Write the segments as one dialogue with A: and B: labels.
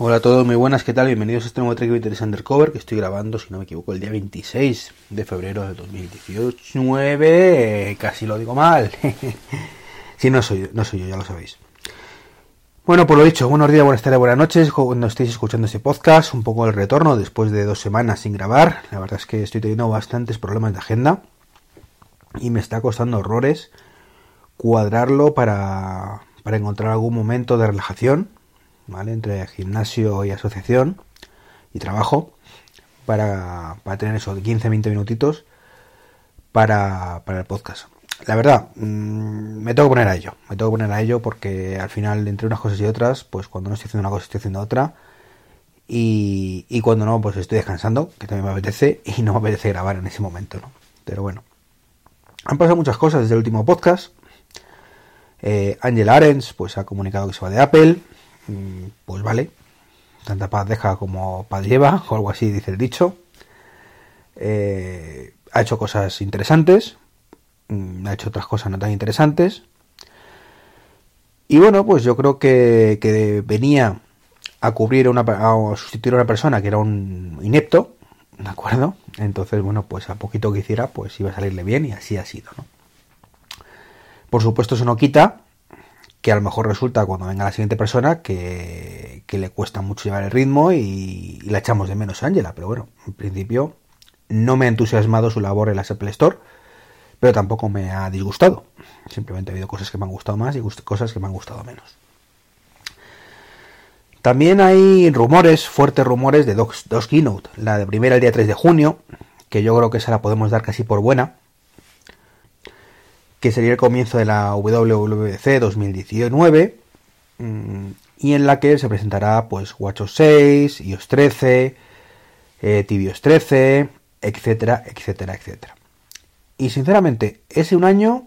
A: Hola a todos, muy buenas, ¿qué tal? Bienvenidos a este nuevo Trek Interest Undercover que estoy grabando, si no me equivoco, el día 26 de febrero de 2019. casi lo digo mal. si no soy, no soy yo, ya lo sabéis. Bueno, por lo dicho, buenos días, buenas tardes, buenas noches cuando estéis escuchando este podcast. Un poco el retorno después de dos semanas sin grabar. La verdad es que estoy teniendo bastantes problemas de agenda y me está costando horrores cuadrarlo para, para encontrar algún momento de relajación ¿vale? Entre gimnasio y asociación y trabajo para, para tener esos 15-20 minutitos para, para el podcast. La verdad, mmm, me tengo que poner a ello, me tengo que poner a ello porque al final entre unas cosas y otras, pues cuando no estoy haciendo una cosa estoy haciendo otra y, y cuando no, pues estoy descansando, que también me apetece y no me apetece grabar en ese momento, ¿no? Pero bueno, han pasado muchas cosas desde el último podcast. Eh, Angel Arens pues ha comunicado que se va de Apple. Mm, pues vale, tanta paz deja como paz lleva, o algo así dice el dicho. Eh, ha hecho cosas interesantes, mm, ha hecho otras cosas no tan interesantes. Y bueno, pues yo creo que, que venía a cubrir una, a sustituir a una persona que era un inepto, ¿de acuerdo? Entonces, bueno, pues a poquito que hiciera, pues iba a salirle bien y así ha sido, ¿no? Por supuesto, eso no quita que a lo mejor resulta cuando venga la siguiente persona que, que le cuesta mucho llevar el ritmo y, la echamos de menos a Angela. Pero bueno, en principio no me ha entusiasmado su labor en la Apple Store, pero tampoco me ha disgustado. Simplemente ha habido cosas que me han gustado más y cosas que me han gustado menos. También hay rumores, fuertes rumores de dos, dos keynote. La de primera el día 3 de junio, que yo creo que esa la podemos dar casi por buena que sería el comienzo de la WWDC 2019 y en la que se presentará pues WatchOS 6, iOS 13, eh, tvOS 13, etcétera, etcétera, etcétera. Y sinceramente, es un año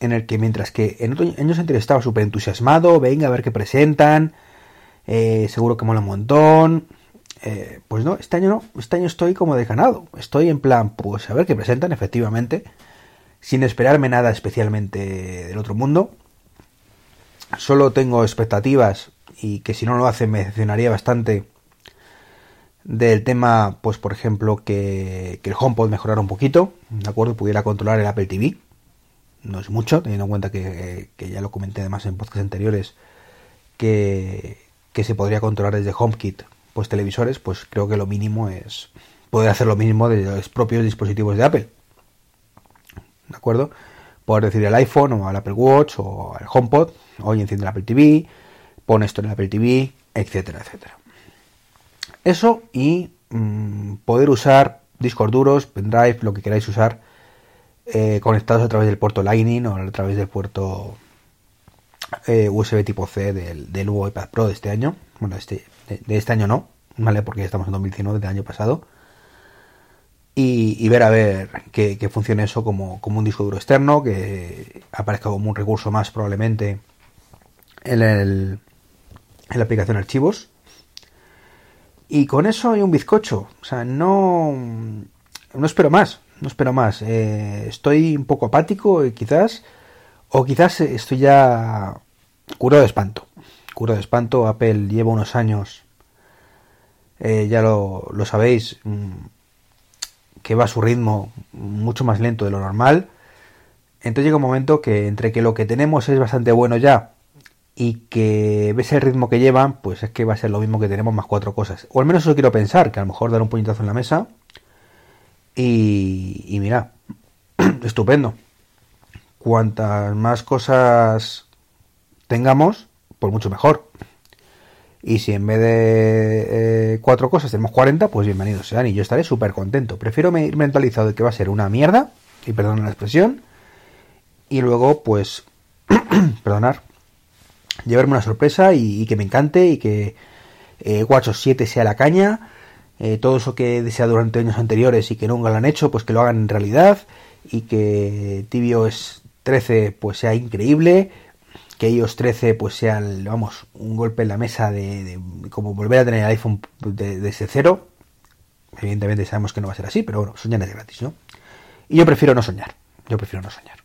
A: en el que mientras que en otros años anteriores estaba súper entusiasmado, venga a ver qué presentan, eh, seguro que mola un montón, eh, pues no, este año no, este año estoy como desganado, estoy en plan, pues a ver qué presentan efectivamente, sin esperarme nada especialmente del otro mundo. Solo tengo expectativas y que si no lo hacen me decepcionaría bastante del tema, pues por ejemplo, que, que el HomePod mejorara un poquito, ¿de acuerdo? Pudiera controlar el Apple TV. No es mucho, teniendo en cuenta que, que ya lo comenté además en podcasts anteriores, que, que, se podría controlar desde HomeKit, pues televisores, pues creo que lo mínimo es poder hacer lo mismo de los propios dispositivos de Apple. ¿De acuerdo? Poder decir el iPhone o al Apple Watch o al HomePod, hoy enciende el Apple TV, pone esto en el Apple TV, etcétera, etcétera. Eso y mmm, poder usar discos duros, pendrive, lo que queráis usar, eh, conectados a través del puerto Lightning o a través del puerto eh, USB tipo C del, del, nuevo iPad Pro de este año. Bueno, este, de, de, este año no, ¿vale? Porque ya estamos en 2019, del año pasado y, ver a ver que, funcione eso como, como, un disco duro externo, que aparezca como un recurso más probablemente en, el, en la aplicación archivos. Y con eso hay un bizcocho. O sea, no, no espero más. No espero más. Eh, estoy un poco apático, quizás. O quizás estoy ya curado de espanto. Curado de espanto. Apple lleva unos años. Eh, ya lo, lo sabéis que va a su ritmo mucho más lento de lo normal. Entonces llega un momento que entre que lo que tenemos es bastante bueno ya y que ves el ritmo que llevan, pues es que va a ser lo mismo que tenemos más cuatro cosas. O al menos eso quiero pensar, que a lo mejor dar un puñetazo en la mesa y, mira, estupendo. Cuantas más cosas tengamos, pues mucho mejor. Y si en vez de eh, cuatro cosas tenemos 40, pues bienvenidos sean. Y yo estaré súper contento. Prefiero ir mentalizado de que va a ser una mierda, y perdón la expresión, y luego, pues, perdonar, llevarme una sorpresa y, que me encante y que eh, WatchOS 7 sea la caña. Eh, todo eso que he deseado durante años anteriores y que nunca lo han hecho, pues que lo hagan en realidad. Y que tvOS 13 pues sea increíble que iOS 13 pues sea, vamos, un golpe en la mesa de, como volver a tener el iPhone desde de, cero. Evidentemente sabemos que no va a ser así, pero bueno, soñar es gratis, ¿no? Y yo prefiero no soñar. Yo prefiero no soñar.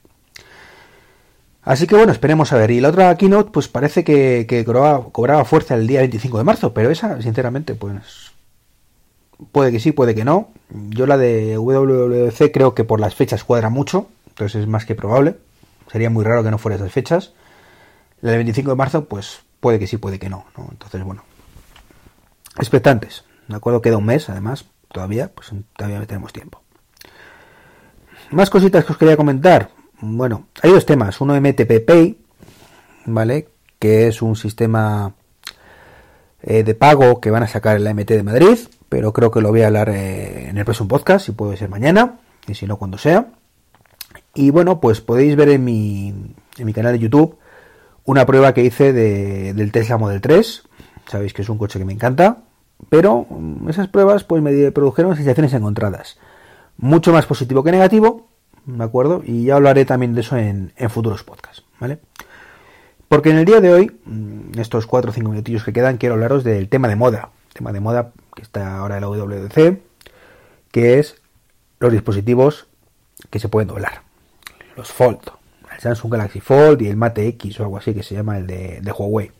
A: Así que bueno, esperemos a ver. Y la otra keynote, pues parece que, cobraba, fuerza el día 25 de marzo, pero esa, sinceramente, pues puede que sí, puede que no. Yo la de WWC creo que por las fechas cuadra mucho, entonces es más que probable. Sería muy raro que no fuera esas fechas. Del 25 de marzo, pues puede que sí, puede que no. ¿no? Entonces, bueno, expectantes. De acuerdo, queda un mes, además, todavía, pues todavía tenemos tiempo. Más cositas que os quería comentar. Bueno, hay dos temas. Uno MTP Pay, ¿vale? Que es un sistema eh, de pago que van a sacar en la MT de Madrid, pero creo que lo voy a hablar eh, en el próximo podcast, si puede ser mañana, y si no, cuando sea. Y bueno, pues podéis ver en mi, en mi canal de YouTube una prueba que hice de, del Tesla Model 3. Sabéis que es un coche que me encanta, pero mm, esas pruebas pues me produjeron sensaciones encontradas. Mucho más positivo que negativo, ¿de acuerdo? Y ya hablaré también de eso en, futuros podcasts, ¿vale? Porque en el día de hoy, mm, estos 4 o 5 minutillos que quedan, quiero hablaros del tema de moda. Tema de moda que está ahora en la WWDC, que es los dispositivos que se pueden doblar. Los Fold. Samsung Galaxy Fold y el Mate X o algo así que se llama el de, Huawei.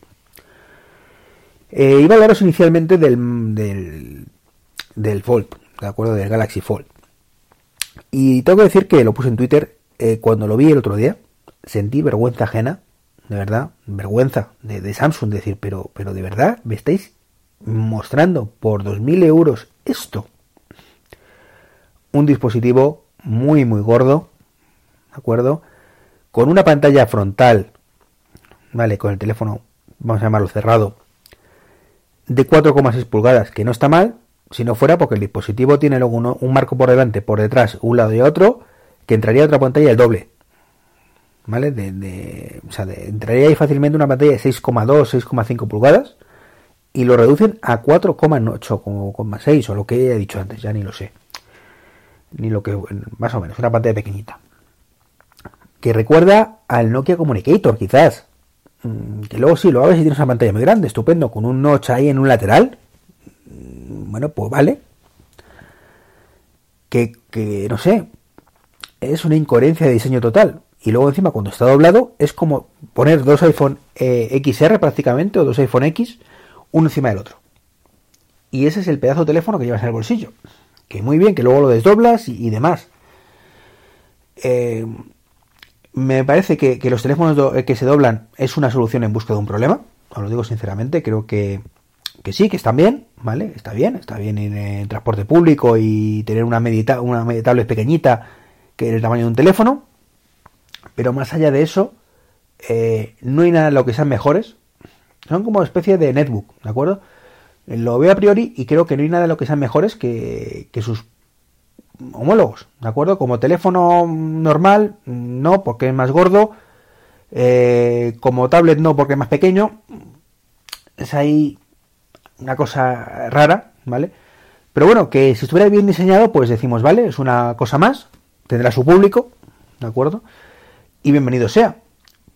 A: Eh, iba a hablaros inicialmente del, del, del Fold, ¿de acuerdo? Del Galaxy Fold. Y tengo que decir que lo puse en Twitter eh, cuando lo vi el otro día. Sentí vergüenza ajena, de verdad, vergüenza de, Samsung. Decir, pero, pero de verdad, me estáis mostrando por 2.000 euros esto. Un dispositivo muy, muy gordo, ¿de acuerdo? Con una pantalla frontal, ¿vale? Con el teléfono, vamos a llamarlo cerrado, de 4,6 pulgadas, que no está mal, si no fuera porque el dispositivo tiene luego un marco por delante, por detrás, un lado y otro, que entraría otra pantalla el doble. ¿Vale? De, o sea, entraría ahí fácilmente una pantalla de 6,2, 6,5 pulgadas y lo reducen a 4,8, 6 o lo que he dicho antes, ya ni lo sé. Ni lo que, más o menos, una pantalla pequeñita. Que recuerda al Nokia Communicator, quizás. Mm, que luego sí, lo haces y tienes una pantalla muy grande, estupendo, con un notch ahí en un lateral, bueno, pues vale. Que, no sé, es una incoherencia de diseño total. Y luego encima cuando está doblado es como poner dos iPhone eh, XR prácticamente o dos iPhone X uno encima del otro. Y ese es el pedazo de teléfono que llevas en el bolsillo. Que muy bien, que luego lo desdoblas y, demás. Eh, me parece que, que los teléfonos que se doblan es una solución en busca de un problema. Os lo digo sinceramente, creo que que sí, que están bien, ¿vale? Está bien, está bien en transporte público y tener una medita una pequeñita que es el tamaño de un teléfono, pero más allá de eso, eh, no hay nada en lo que sean mejores. Son como especie de netbook, ¿de acuerdo? Lo veo a priori y creo que no hay nada en lo que sean mejores que, que sus homólogos, ¿de acuerdo? Como teléfono normal, no, porque es más gordo. Eh, como tablet, no, porque es más pequeño. Es ahí una cosa rara, ¿vale? Pero bueno, que si estuviera bien diseñado, pues decimos, vale, es una cosa más, tendrá su público, ¿de acuerdo? Y bienvenido sea.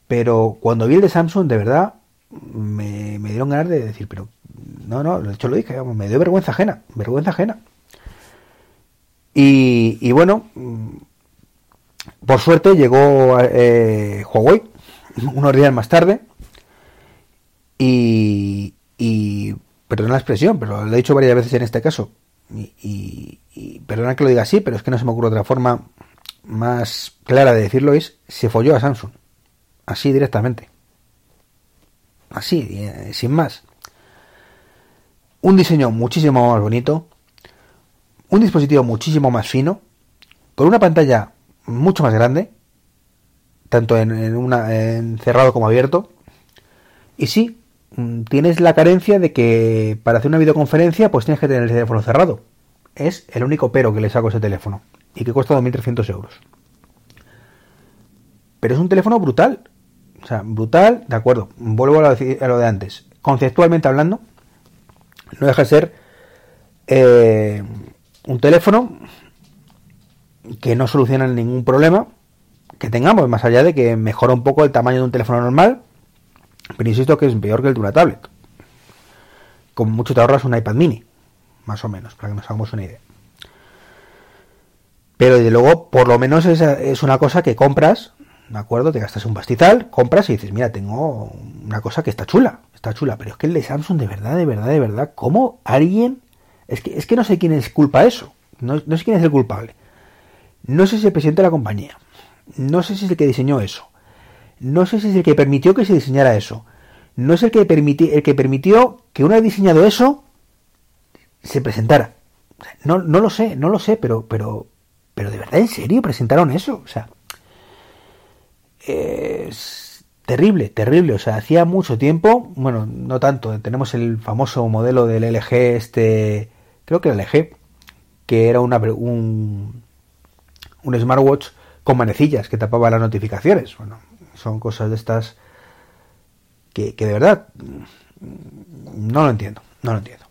A: Pero cuando vi el de Samsung, de verdad, me, dieron ganas de decir, pero no, no, de hecho lo dije, me dio vergüenza ajena, vergüenza ajena. Y, bueno, por suerte llegó eh, Huawei unos días más tarde y, y perdona la expresión, pero lo he dicho varias veces en este caso, y, perdona que lo diga así, pero es que no se me ocurre otra forma más clara de decirlo, es se folló a Samsung. Así directamente. Así, eh, sin más. Un diseño muchísimo más bonito, un dispositivo muchísimo más fino, con una pantalla mucho más grande, tanto en, una en cerrado como abierto. Y sí, Mm, tienes la carencia de que para hacer una videoconferencia pues tienes que tener el teléfono cerrado. Es el único pero que le saco a ese teléfono. Y que cuesta 2.300 euros. Pero es un teléfono brutal. O sea, brutal, de acuerdo. Vuelvo a lo de, antes. Conceptualmente hablando, no deja de ser eh, un teléfono que no soluciona ningún problema que tengamos, más allá de que mejora un poco el tamaño de un teléfono normal pero insisto que es peor que el de una tablet. Como mucho te ahorras un iPad mini, más o menos, para que nos hagamos una idea. Pero desde luego, por lo menos es, una cosa que compras, ¿de acuerdo? Te gastas un pastizal, compras y dices, mira, tengo una cosa que está chula, está chula, pero es que el de Samsung, de verdad, de verdad, de verdad, ¿cómo alguien... Es que, es que no sé quién es culpa eso, no, no sé quién es el culpable. No sé si es el presidente de la compañía, no sé si es el que diseñó eso, no sé si es el que permitió que se diseñara eso, no es el que, el que permitió que una vez diseñado eso se presentara. No, no lo sé, no lo sé, pero, pero, pero de verdad, en serio, presentaron eso. O sea, es terrible, terrible. O sea, hacía mucho tiempo, bueno, no tanto, tenemos el famoso modelo del LG, este, creo que el LG, que era una, un, un smartwatch con manecillas que tapaba las notificaciones. Bueno, son cosas de estas que, de verdad no lo entiendo, no lo entiendo.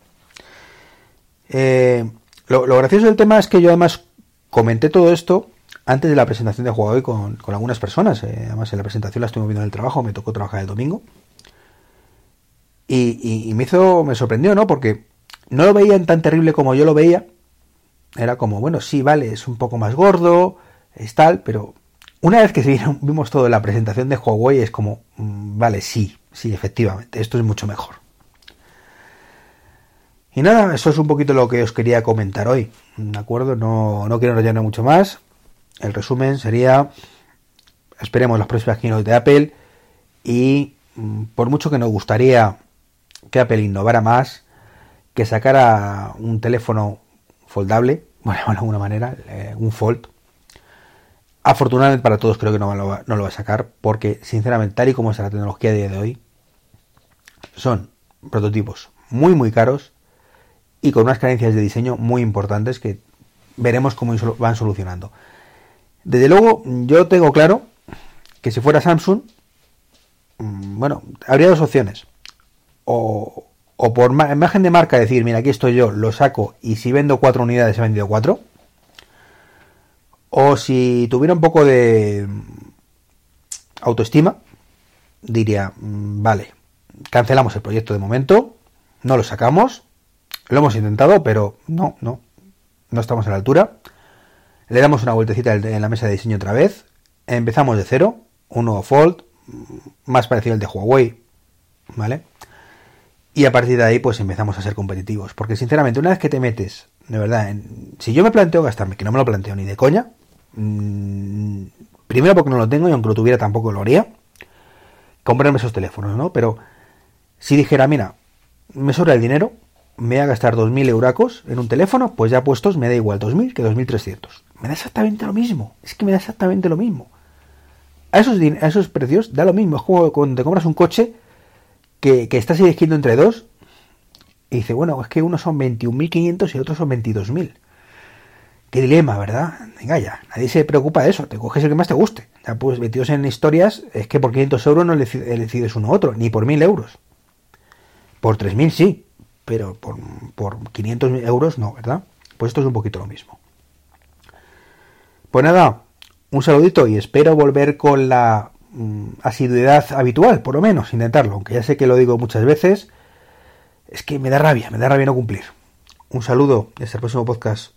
A: Eh, lo, gracioso del tema es que yo además comenté todo esto antes de la presentación de Huawei con, con algunas personas. Eh, además, en la presentación la estuve viendo en el trabajo, me tocó trabajar el domingo. Y, me hizo, me sorprendió, ¿no? Porque no lo veían tan terrible como yo lo veía. Era como, bueno, sí, vale, es un poco más gordo, es tal, pero una vez que vimos todo la presentación de Huawei es como, mm, vale, sí, sí, efectivamente, esto es mucho mejor. Y nada, eso es un poquito lo que os quería comentar hoy. ¿De acuerdo? No, no quiero enrollarme mucho más. El resumen sería, esperemos las próximas keynote de Apple y mm, por mucho que nos gustaría que Apple innovara más, que sacara un teléfono foldable, bueno, de alguna manera, eh, un fold. Afortunadamente para todos creo que no lo, va, no lo va a sacar porque sinceramente tal y como está la tecnología a día de hoy, son prototipos muy muy caros y con unas carencias de diseño muy importantes que veremos cómo van solucionando. Desde luego, yo tengo claro que si fuera Samsung, mm, bueno, habría dos opciones. O, o por imagen de marca decir, mira, aquí estoy yo, lo saco y si vendo cuatro unidades he vendido cuatro. O si tuviera un poco de autoestima, diría, mm, vale, cancelamos el proyecto de momento, no lo sacamos, lo hemos intentado, pero no, no, no estamos a la altura. Le damos una vueltecita en la mesa de diseño otra vez, empezamos de cero, un nuevo Fold, más parecido al de Huawei, ¿vale? Y a partir de ahí, pues empezamos a ser competitivos. Porque sinceramente, una vez que te metes, de verdad, si yo me planteo gastarme, que no me lo planteo ni de coña, mm, primero porque no lo tengo y aunque lo tuviera tampoco lo haría, comprarme esos teléfonos, ¿no? Pero si dijera, mira, me sobra el dinero, me voy a gastar 2.000 euracos en un teléfono, pues ya puestos me da igual 2.000 que 2.300. Me da exactamente lo mismo. Es que me da exactamente lo mismo. A esos, a esos precios da lo mismo. Es como cuando te compras un coche que, estás eligiendo entre dos y dice, bueno, es que unos son 21.500 y otros son 22.000. Qué dilema, ¿verdad? Venga ya, nadie se preocupa de eso. Te coges el que más te guste. Ya pues metidos en historias, es que por 500 euros no decides uno u otro, ni por 1.000 euros. Por 3.000 sí, pero por, por 500 euros no, ¿verdad? Pues esto es un poquito lo mismo. Pues nada, un saludito y espero volver con la asiduidad habitual, por lo menos, intentarlo, aunque ya sé que lo digo muchas veces, es que me da rabia, me da rabia no cumplir. Un saludo y hasta el próximo podcast.